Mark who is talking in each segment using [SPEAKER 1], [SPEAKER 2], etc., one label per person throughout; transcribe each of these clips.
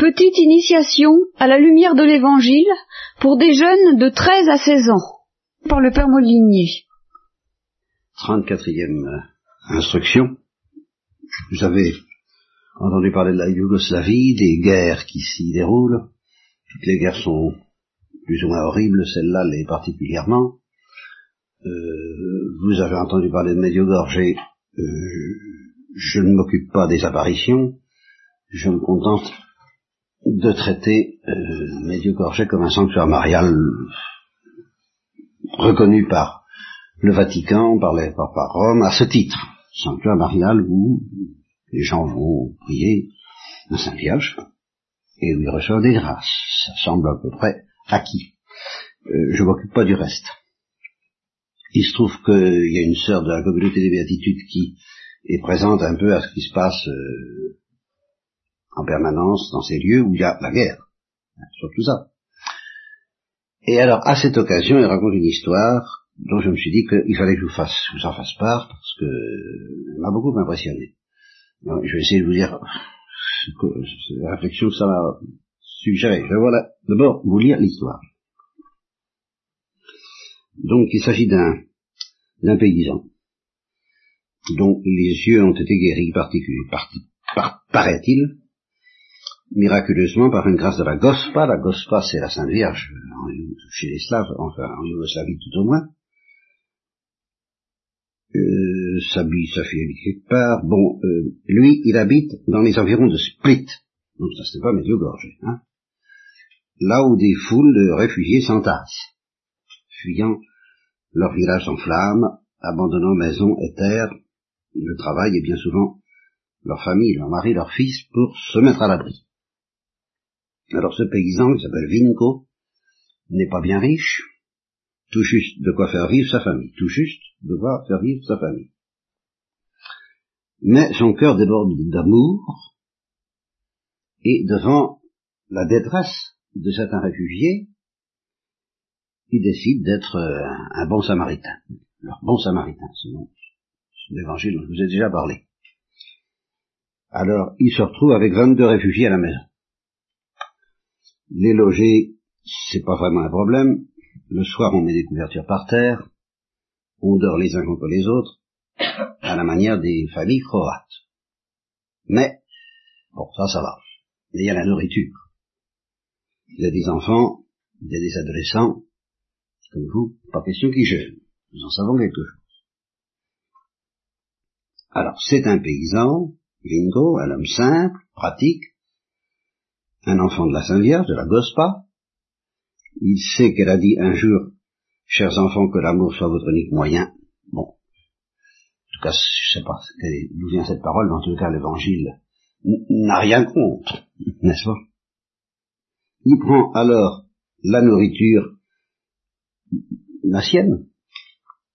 [SPEAKER 1] Petite initiation à la lumière de l'Évangile pour des jeunes de 13 à 16 ans, par le Père Molinier.
[SPEAKER 2] 34e euh, instruction. Vous avez entendu parler de la Yougoslavie, des guerres qui s'y déroulent. Toutes les guerres sont plus ou moins horribles, celle-là l'est particulièrement. Euh, vous avez entendu parler de Mediogorgé. Euh, je ne m'occupe pas des apparitions. Je me contente de traiter euh, Mediogorgé comme un sanctuaire marial reconnu par le Vatican, par, les, par, par Rome, à ce titre. Sanctuaire marial où les gens vont prier un Saint-Vierge et où ils reçoivent des grâces. Ça semble à peu près acquis. Euh, je m'occupe pas du reste. Il se trouve qu'il y a une sœur de la communauté des béatitudes qui est présente un peu à ce qui se passe euh, en permanence dans ces lieux où il y a la guerre, surtout ça. Et alors, à cette occasion, il raconte une histoire dont je me suis dit qu'il fallait que je vous, fasse, vous en fasse part, parce que m'a beaucoup impressionné. je vais essayer de vous dire la réflexion que ça m'a suggéré. Je vais voilà, d'abord vous lire l'histoire. Donc, il s'agit d'un, d'un paysan dont les yeux ont été guéris, par, paraît-il, miraculeusement par une grâce de la Gospa. La Gospa, c'est la Sainte Vierge chez les Slaves, enfin en Yougoslavie tout au moins. Euh, sa, sa fille quelque part. Bon, euh, lui, il habite dans les environs de Split. Donc ça, c'est pas Mediogorge. Hein là où des foules de réfugiés s'entassent, fuyant leur village en flammes, abandonnant maison et terre, le travail et bien souvent leur famille, leur mari, leur fils, pour se mettre à l'abri. Alors ce paysan, qui s'appelle Vinko, n'est pas bien riche, tout juste de quoi faire vivre sa famille, tout juste de quoi faire vivre sa famille. Mais son cœur déborde d'amour, et devant la détresse de certains réfugiés, il décide d'être euh, un bon samaritain. Leur bon samaritain, c'est l'évangile dont je vous ai déjà parlé. Alors, il se retrouve avec 22 réfugiés à la maison. Les loger, c'est pas vraiment un problème. Le soir, on met des couvertures par terre, on dort les uns contre les autres, à la manière des familles croates. Mais, bon, ça, ça va. Mais il y a la nourriture. Il y a des enfants, il y a des adolescents, comme vous, pas question qu'ils jeûnent. Nous en savons quelque chose. Alors, c'est un paysan, Lingo, un homme simple, pratique, un enfant de la Sainte Vierge, de la Gospa. Il sait qu'elle a dit un jour, chers enfants, que l'amour soit votre unique moyen. Bon. En tout cas, je sais pas d'où vient cette parole, mais en tout cas, l'évangile n'a rien contre, n'est-ce pas? Il prend alors la nourriture, la sienne,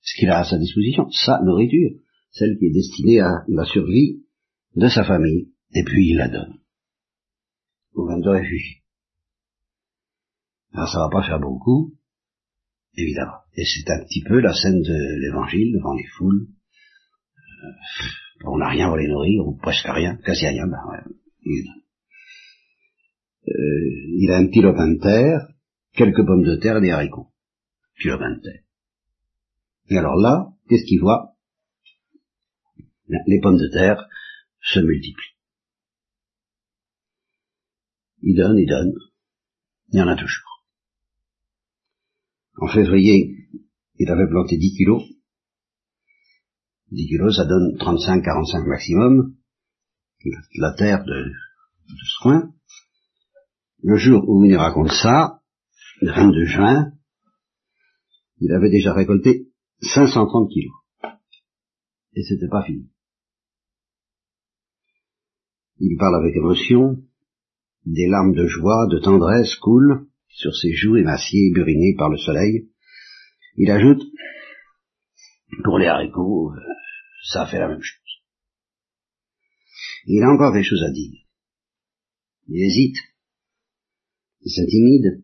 [SPEAKER 2] ce qu'il a à sa disposition, sa nourriture, celle qui est destinée à la survie de sa famille, et puis il la donne aux 22 réfugiés. Alors ça va pas faire beaucoup, évidemment. Et c'est un petit peu la scène de l'évangile devant les foules. Euh, on n'a rien pour les nourrir, ou presque rien, quasi rien, ben ouais, il, euh, il a un petit lopin de terre, quelques pommes de terre et des haricots. Petit lopin de terre. Et alors là, qu'est-ce qu'il voit? Les pommes de terre se multiplient. Il donne, il donne. Il y en a toujours. En février, il avait planté 10 kilos. 10 kilos, ça donne 35-45 maximum. La terre de, de ce coin. Le jour où il raconte ça, le 22 juin, il avait déjà récolté 530 kilos. Et c'était pas fini. Il parle avec émotion, des larmes de joie, de tendresse coulent sur ses joues émaciées et burinées par le soleil. Il ajoute, pour les haricots, euh, ça fait la même chose. Il a encore des choses à dire. Il hésite. Il s'intimide.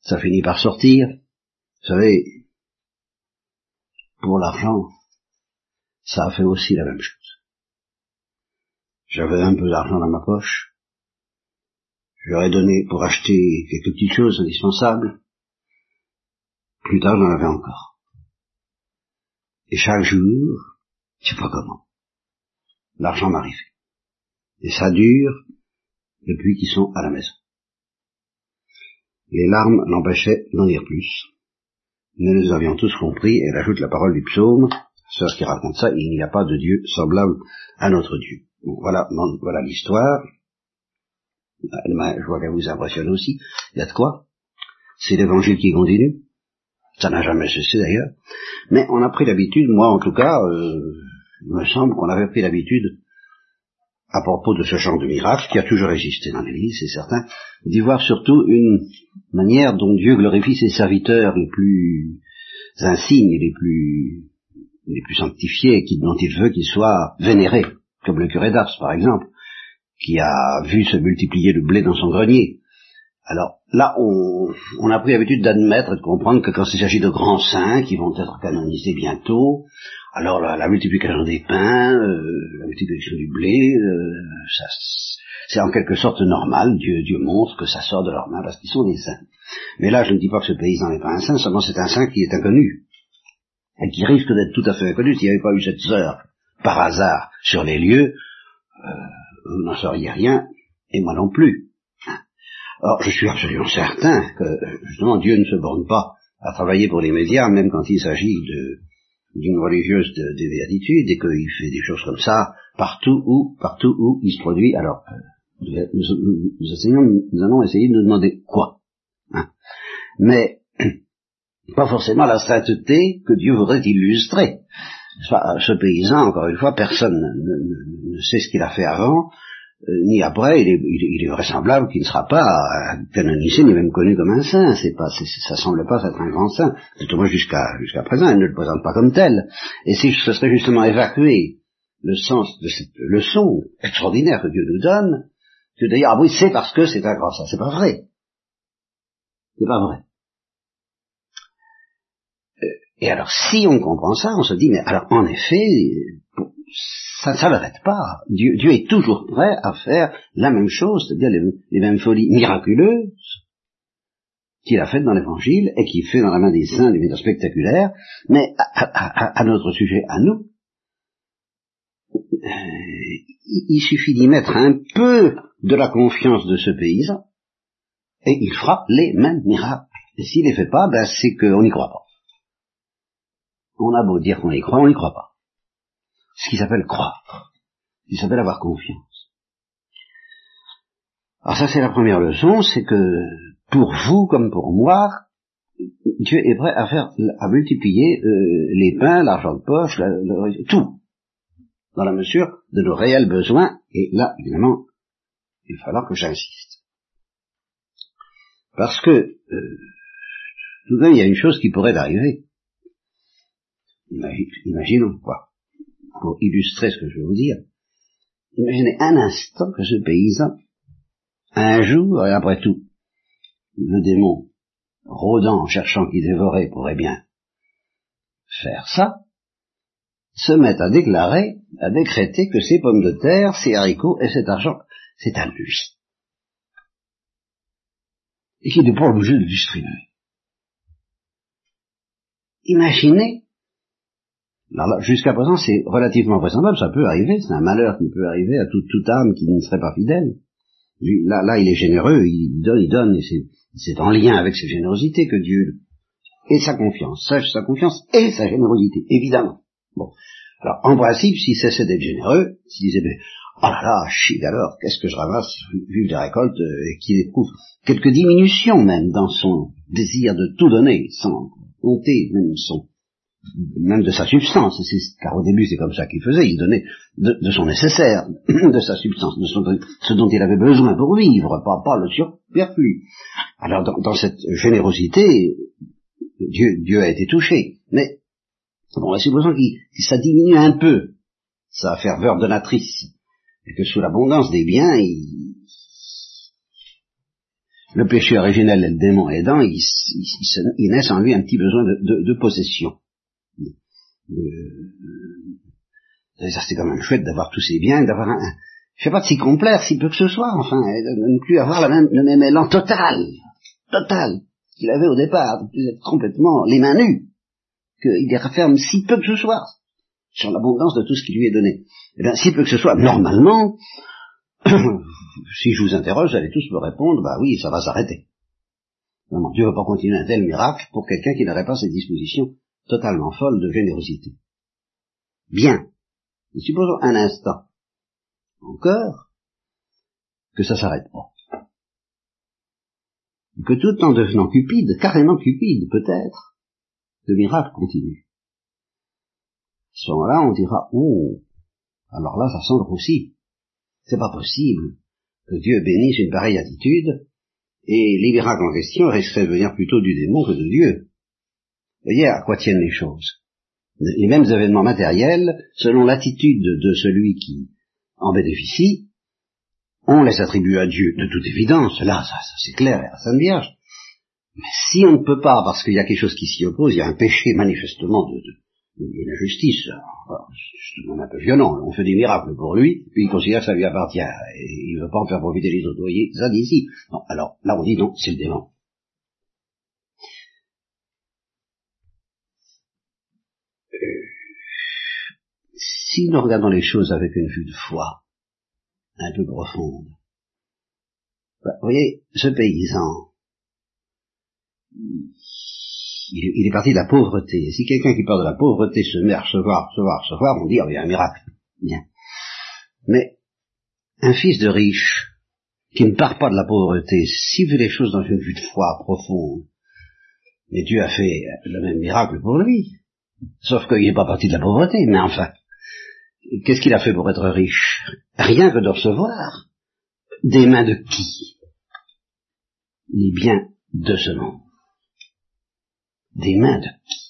[SPEAKER 2] Ça finit par sortir. Vous savez, pour l'argent, ça a fait aussi la même chose. J'avais un peu d'argent dans ma poche. Je donné pour acheter quelques petites choses indispensables. Plus tard, j'en avais encore. Et chaque jour, je sais pas comment, l'argent m'arrivait. Et ça dure depuis qu'ils sont à la maison. Les larmes l'empêchaient d'en dire plus. Nous nous avions tous compris, et elle la parole du psaume, sœur qui raconte ça, il n'y a pas de Dieu semblable à notre Dieu. voilà, voilà l'histoire. Je vois qu'elle vous impressionne aussi. Il y a de quoi C'est l'évangile qui continue. Ça n'a jamais cessé d'ailleurs. Mais on a pris l'habitude, moi en tout cas, euh, il me semble qu'on avait pris l'habitude à propos de ce genre de miracle qui a toujours existé dans l'Église, c'est certain, d'y voir surtout une manière dont Dieu glorifie ses serviteurs les plus insignes, les plus les plus sanctifiés, dont il veut qu'ils soient vénérés, comme le curé d'Ars par exemple, qui a vu se multiplier le blé dans son grenier. Alors là, on, on a pris l'habitude d'admettre et de comprendre que quand il s'agit de grands saints qui vont être canonisés bientôt, alors la, multiplication des pains, euh, la multiplication du blé, euh, c'est en quelque sorte normal. Dieu, Dieu montre que ça sort de leurs mains parce qu'ils sont des saints. Mais là, je ne dis pas que ce paysan n'est pas un saint, seulement c'est un saint qui est inconnu et qui risque d'être tout à fait inconnu s'il n'y avait pas eu cette sœur par hasard sur les lieux. Euh, vous n'en sauriez rien et moi non plus. Or, je suis absolument certain que justement Dieu ne se borne pas à travailler pour les médias, même quand il s'agit d'une religieuse de, de, béatitude et qu'il fait des choses comme ça partout où, partout où il se produit. Alors, euh, nous, allons essayer de nous demander quoi. Hein. Mais pas forcément la sainteté que Dieu voudrait illustrer. Ce paysan, encore une fois, personne ne, sait ce qu'il a fait avant, euh, ni après, il est, vraisemblable qu'il ne sera pas canonisé ni même connu comme un saint. C'est pas, ça semble pas être un grand saint. Tout au moins jusqu'à présent, il ne le présente pas comme tel. Et si ce serait justement évacuer le sens de cette leçon extraordinaire que Dieu nous donne, que d'ailleurs, ah oui, c'est parce que c'est un grand saint. C'est pas vrai. C'est pas vrai. Et alors, si on comprend ça, on se dit, mais alors, en effet, ça ne s'arrête pas. Dieu, Dieu, est toujours prêt à faire la même chose, c'est-à-dire les, mêmes folies miraculeuses qu'il a faites dans l'Évangile et qu'il fait dans la main des saints des méthodes spectaculaires, mais à, notre sujet, à nous, euh, il suffit d'y mettre un peu de la confiance de ce paysan et il fera les mêmes miracles. Et s'il les fait pas, ben c'est qu'on n'y croit pas. On a beau dire qu'on y croit, on n'y croit pas ce qui s'appelle croire, ce qui s'appelle avoir confiance. Alors ça c'est la première leçon, c'est que pour vous comme pour moi, Dieu est prêt à faire, à multiplier euh, les pains, l'argent de poche, tout, dans la mesure de nos réels besoins. Et là, évidemment, il va falloir que j'insiste. Parce que, euh, tout de même, il y a une chose qui pourrait arriver. Imaginons, quoi pour illustrer ce que je veux vous dire, imaginez un instant que ce paysan, un jour, et après tout, le démon, rôdant, cherchant qui dévorait, pourrait bien faire ça, se met à déclarer, à décréter que ces pommes de terre, ces haricots et cet argent, c'est à lui. Et qu'il n'est pas obligé de distribuer. Imaginez jusqu'à présent, c'est relativement vraisemblable, ça peut arriver, c'est un malheur qui peut arriver à toute, toute âme qui ne serait pas fidèle. Là, là, il est généreux, il donne, il donne, et c'est en lien avec sa générosité que Dieu et sa confiance, sa, confiance et sa générosité, évidemment. Bon, alors en principe, s'il cessait d'être généreux, s'il disait oh là là, chic alors, qu'est-ce que je ramasse vu des récoltes, euh, et qu'il éprouve quelques diminutions même dans son désir de tout donner, sans compter même son même de sa substance, car au début c'est comme ça qu'il faisait, il donnait de, son nécessaire, de sa substance, de ce dont il avait besoin pour vivre, pas, le surperflu. Alors dans, cette générosité, Dieu, a été touché, mais bon, supposons que ça diminue un peu sa ferveur donatrice, et que sous l'abondance des biens, le péché originel et le démon aidant, il, il, en lui un petit besoin de possession de, ça c'est quand même chouette d'avoir tous ces biens, d'avoir un, je sais pas s'y complaire, si peu que ce soit, enfin, de ne plus avoir le même élan total, total, qu'il avait au départ, de plus être complètement les mains nues, qu'il les referme si peu que ce soit sur l'abondance de tout ce qui lui est donné. Eh bien, si peu que ce soit, normalement, si je vous interroge, vous allez tous me répondre, bah oui, ça va s'arrêter. Non, Dieu ne va pas continuer un tel miracle pour quelqu'un qui n'aurait pas ces dispositions totalement folles de générosité. Bien. supposons un instant encore que ça s'arrête pas. Que tout en devenant cupide, carrément cupide peut-être, le miracle continue. À ce moment-là, on dira, oh, alors là, ça semble aussi. C'est pas possible que Dieu bénisse une pareille attitude, et les miracles en question risqueraient de venir plutôt du démon que de Dieu. Vous voyez à quoi tiennent les choses. Les mêmes événements matériels, selon l'attitude de celui qui en bénéficie, on les attribue à Dieu, de toute évidence, là, ça, c'est clair, à la Sainte Vierge. Mais si on ne peut pas, parce qu'il y a quelque chose qui s'y oppose, il y a un péché manifestement de, de, justice, c'est un peu violent, on fait des miracles pour lui, puis il considère que ça lui appartient, et il ne veut pas en faire profiter les autres, vous voyez, ça d'ici. Alors là on dit non, c'est le démon. Si nous regardons les choses avec une vue de foi un peu profonde, bah, vous voyez, ce paysan, il, est parti de la pauvreté. Et si quelqu'un qui part de la pauvreté se met à recevoir, recevoir, recevoir, on dit, oh, il y a un miracle. Bien. Mais, un fils de riche, qui ne part pas de la pauvreté, s'il fait les choses dans une vue de foi profonde, mais Dieu a fait le même miracle pour lui. Sauf qu'il n'est pas parti de la pauvreté, mais enfin, qu'est-ce qu'il a fait pour être riche? Rien que de recevoir. Des mains de qui? Les biens de ce monde des mains de qui?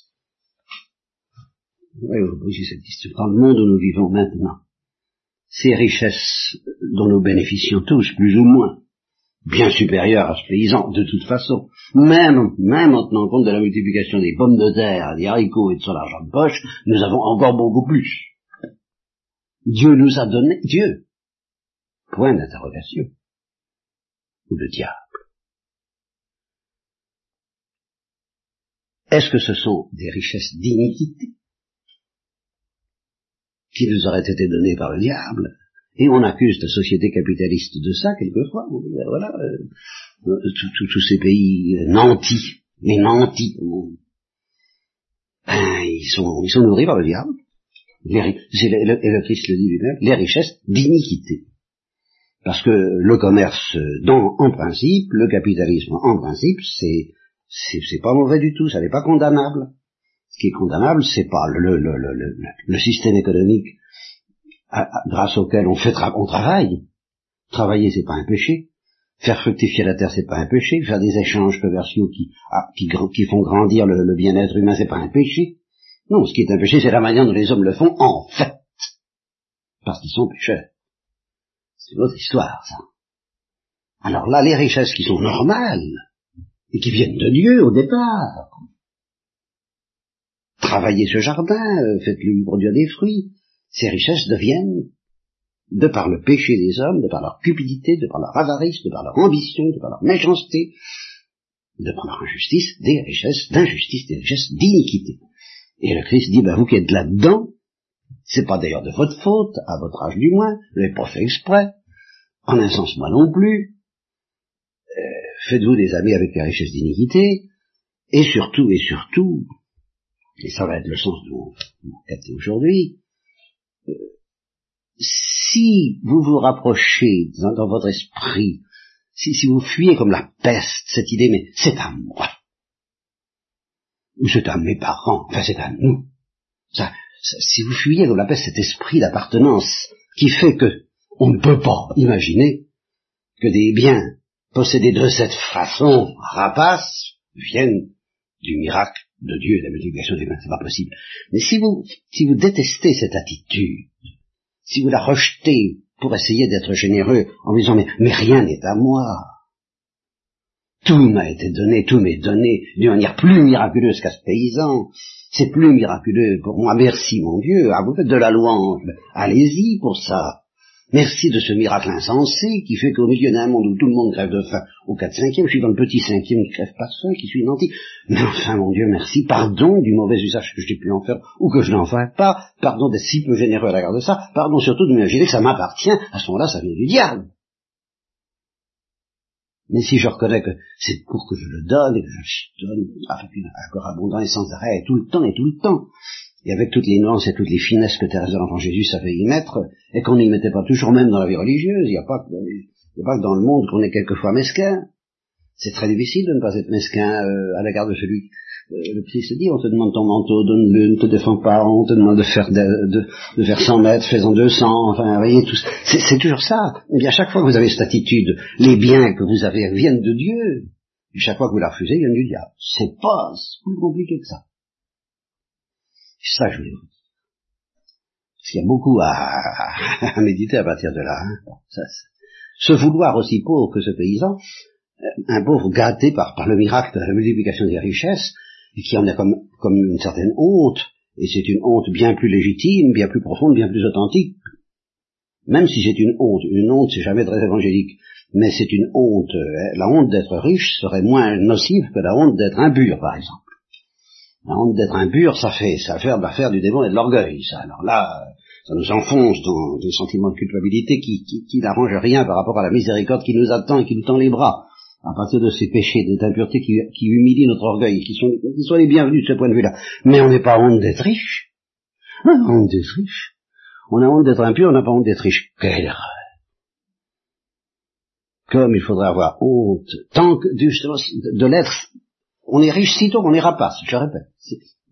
[SPEAKER 2] Oui, vous posez cette question. Dans le monde où nous vivons maintenant, ces richesses dont nous bénéficions tous, plus ou moins, bien supérieures à ce paysan, de toute façon, même, même en tenant compte de la multiplication des pommes de terre, des haricots et de son argent de poche, nous avons encore beaucoup plus. Dieu nous a donné, Dieu, point d'interrogation, ou le diable. Est-ce que ce sont des richesses d'iniquité qui nous auraient été données par le diable? Et on accuse la société capitaliste de ça quelquefois. Ben voilà, euh, euh, tous ces pays euh, nantis, les nantis, ben, ils sont, ils sont nourris par le diable. Et le Christ le dit lui-même, les richesses d'iniquité. Parce que le commerce, dans, en principe, le capitalisme en principe, c'est c'est pas mauvais du tout, ça n'est pas condamnable. Ce qui est condamnable, c'est pas le, le, le, le, système économique grâce auquel on fait on travaille. Travailler, c'est pas un péché. Faire fructifier la terre, c'est pas un péché. Faire des échanges commerciaux qui, ah, qui, qui font grandir le, bien-être humain, c'est pas un péché. Non, ce qui est un péché, c'est la manière dont les hommes le font en fait. Parce qu'ils sont pécheurs. C'est une autre histoire, ça. Alors là, les richesses qui sont normales, et qui viennent de Dieu au départ. Travaillez ce jardin, euh, faites-lui produire des fruits. Ces richesses deviennent, de par le péché des hommes, de par leur cupidité, de par leur avarice, de par leur ambition, de par leur méchanceté, de par leur injustice, des richesses d'injustice, des richesses d'iniquité. Et le Christ dit, ben vous qui êtes là-dedans, c'est pas d'ailleurs de votre faute, à votre âge du moins, vous n'avez pas fait exprès, en un sens moi non plus, faites-vous des amis avec les richesses d'iniquité, et surtout, et surtout, et ça va être le sens de mon, mon aujourd'hui, euh, si vous vous rapprochez dans, votre esprit, si, si, vous fuyez comme la peste cette idée, mais c'est à moi, c'est à mes parents, enfin c'est à nous, si vous fuyez comme la peste cet esprit d'appartenance qui fait que on ne peut pas imaginer que des biens possédés de cette façon rapace viennent du miracle de Dieu et de la multiplication des mains. C'est pas possible. Mais si vous, si vous détestez cette attitude, si vous la rejetez pour essayer d'être généreux en disant mais, mais rien n'est à moi, tout m'a été donné, tout m'est donné d'une manière plus miraculeuse qu'à ce paysan. C'est plus miraculeux pour moi. Merci mon Dieu. Ah, vous faites de la louange. Allez-y pour ça. Merci de ce miracle insensé qui fait qu'au milieu d'un monde où tout le monde crève de faim, au 4 cinquième, je suis dans le petit cinquième qui crève pas de faim, qui suis nanti. Mais enfin, mon Dieu, merci, pardon du mauvais usage que j'ai pu en faire ou que je n'en fais pas, pardon d'être si peu généreux à l'égard de ça, pardon surtout de m'imaginer que ça m'appartient, à ce moment-là, ça vient du diable. Mais si je reconnais que c'est pour que je le donne et que je donne avec corps abondant et sans arrêt, tout le temps et tout le temps, et avec toutes les nuances et toutes les finesses que Thérèse de l'Enfant Jésus savait y mettre, et qu'on n'y mettait pas toujours même dans la vie religieuse, il n'y a, pas que, pas dans le monde qu'on est quelquefois mesquin. C'est très difficile de ne pas être mesquin euh, à l'égard de celui euh, le Christ dit, on te demande ton manteau, donne-le, ne te défends pas, on te demande de faire de, de, faire 100 mètres, fais-en 200, enfin, vous voyez, tout c'est toujours ça. Et eh bien, chaque fois que vous avez cette attitude, les biens que vous avez viennent de Dieu, et chaque fois que vous la refusez, ils viennent du diable. C'est pas plus compliqué que ça. Ça je voulais vous dire. Parce qu'il y a beaucoup à, à, méditer à partir de là. Hein. ça, ce vouloir aussi pauvre que ce paysan, euh, un pauvre gâté par, par le miracle de la multiplication des richesses, et qui en a comme, une certaine honte, et c'est une honte bien plus légitime, bien plus profonde, bien plus authentique. Même si c'est une honte, une honte c'est jamais très évangélique, mais c'est une honte, euh, la honte d'être riche serait moins nocive que la honte d'être impur, par exemple. La honte d'être impur, ça fait, ça fait l'affaire du démon et de l'orgueil, ça. Alors là, ça nous enfonce dans des sentiments de culpabilité qui, qui, qui n'arrangent rien par rapport à la miséricorde qui nous attend et qui nous tend les bras à partir de ces péchés, de impuretés qui, qui humilient notre orgueil, qui sont, qui sont les bienvenus de ce point de vue-là. Mais on n'est pas honte d'être riche. On a honte d'être riche. On a honte d'être impur, on n'a pas honte d'être riche. Quelle erreur. Comme il faudrait avoir honte, tant que, justement, de l'être, on est riche sitôt qu'on est rapace, je répète.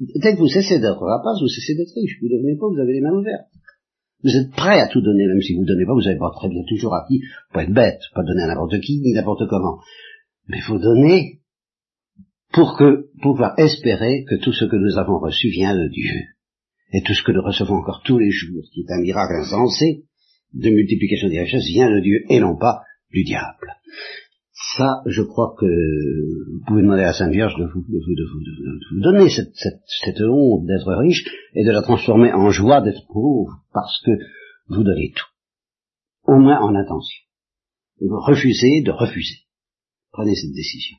[SPEAKER 2] Dès que vous cessez d'être rapace, vous cessez d'être riche. Vous ne devenez pas, vous avez les mains ouvertes. Vous êtes prêt à tout donner, même si vous ne donnez pas, vous n'avez pas très bien toujours acquis, pas être bête, pas donner à n'importe qui, ni n'importe comment. Mais faut donner pour que, pouvoir espérer que tout ce que nous avons reçu vient de Dieu. Et tout ce que nous recevons encore tous les jours, qui est un miracle insensé, de multiplication des richesses, vient de Dieu et non pas du diable. Ça, je crois que vous pouvez demander à Sainte Vierge de vous, donner cette honte d'être riche et de la transformer en joie d'être pauvre parce que vous donnez tout. Au moins en intention. Et vous refusez de refuser. Prenez cette décision.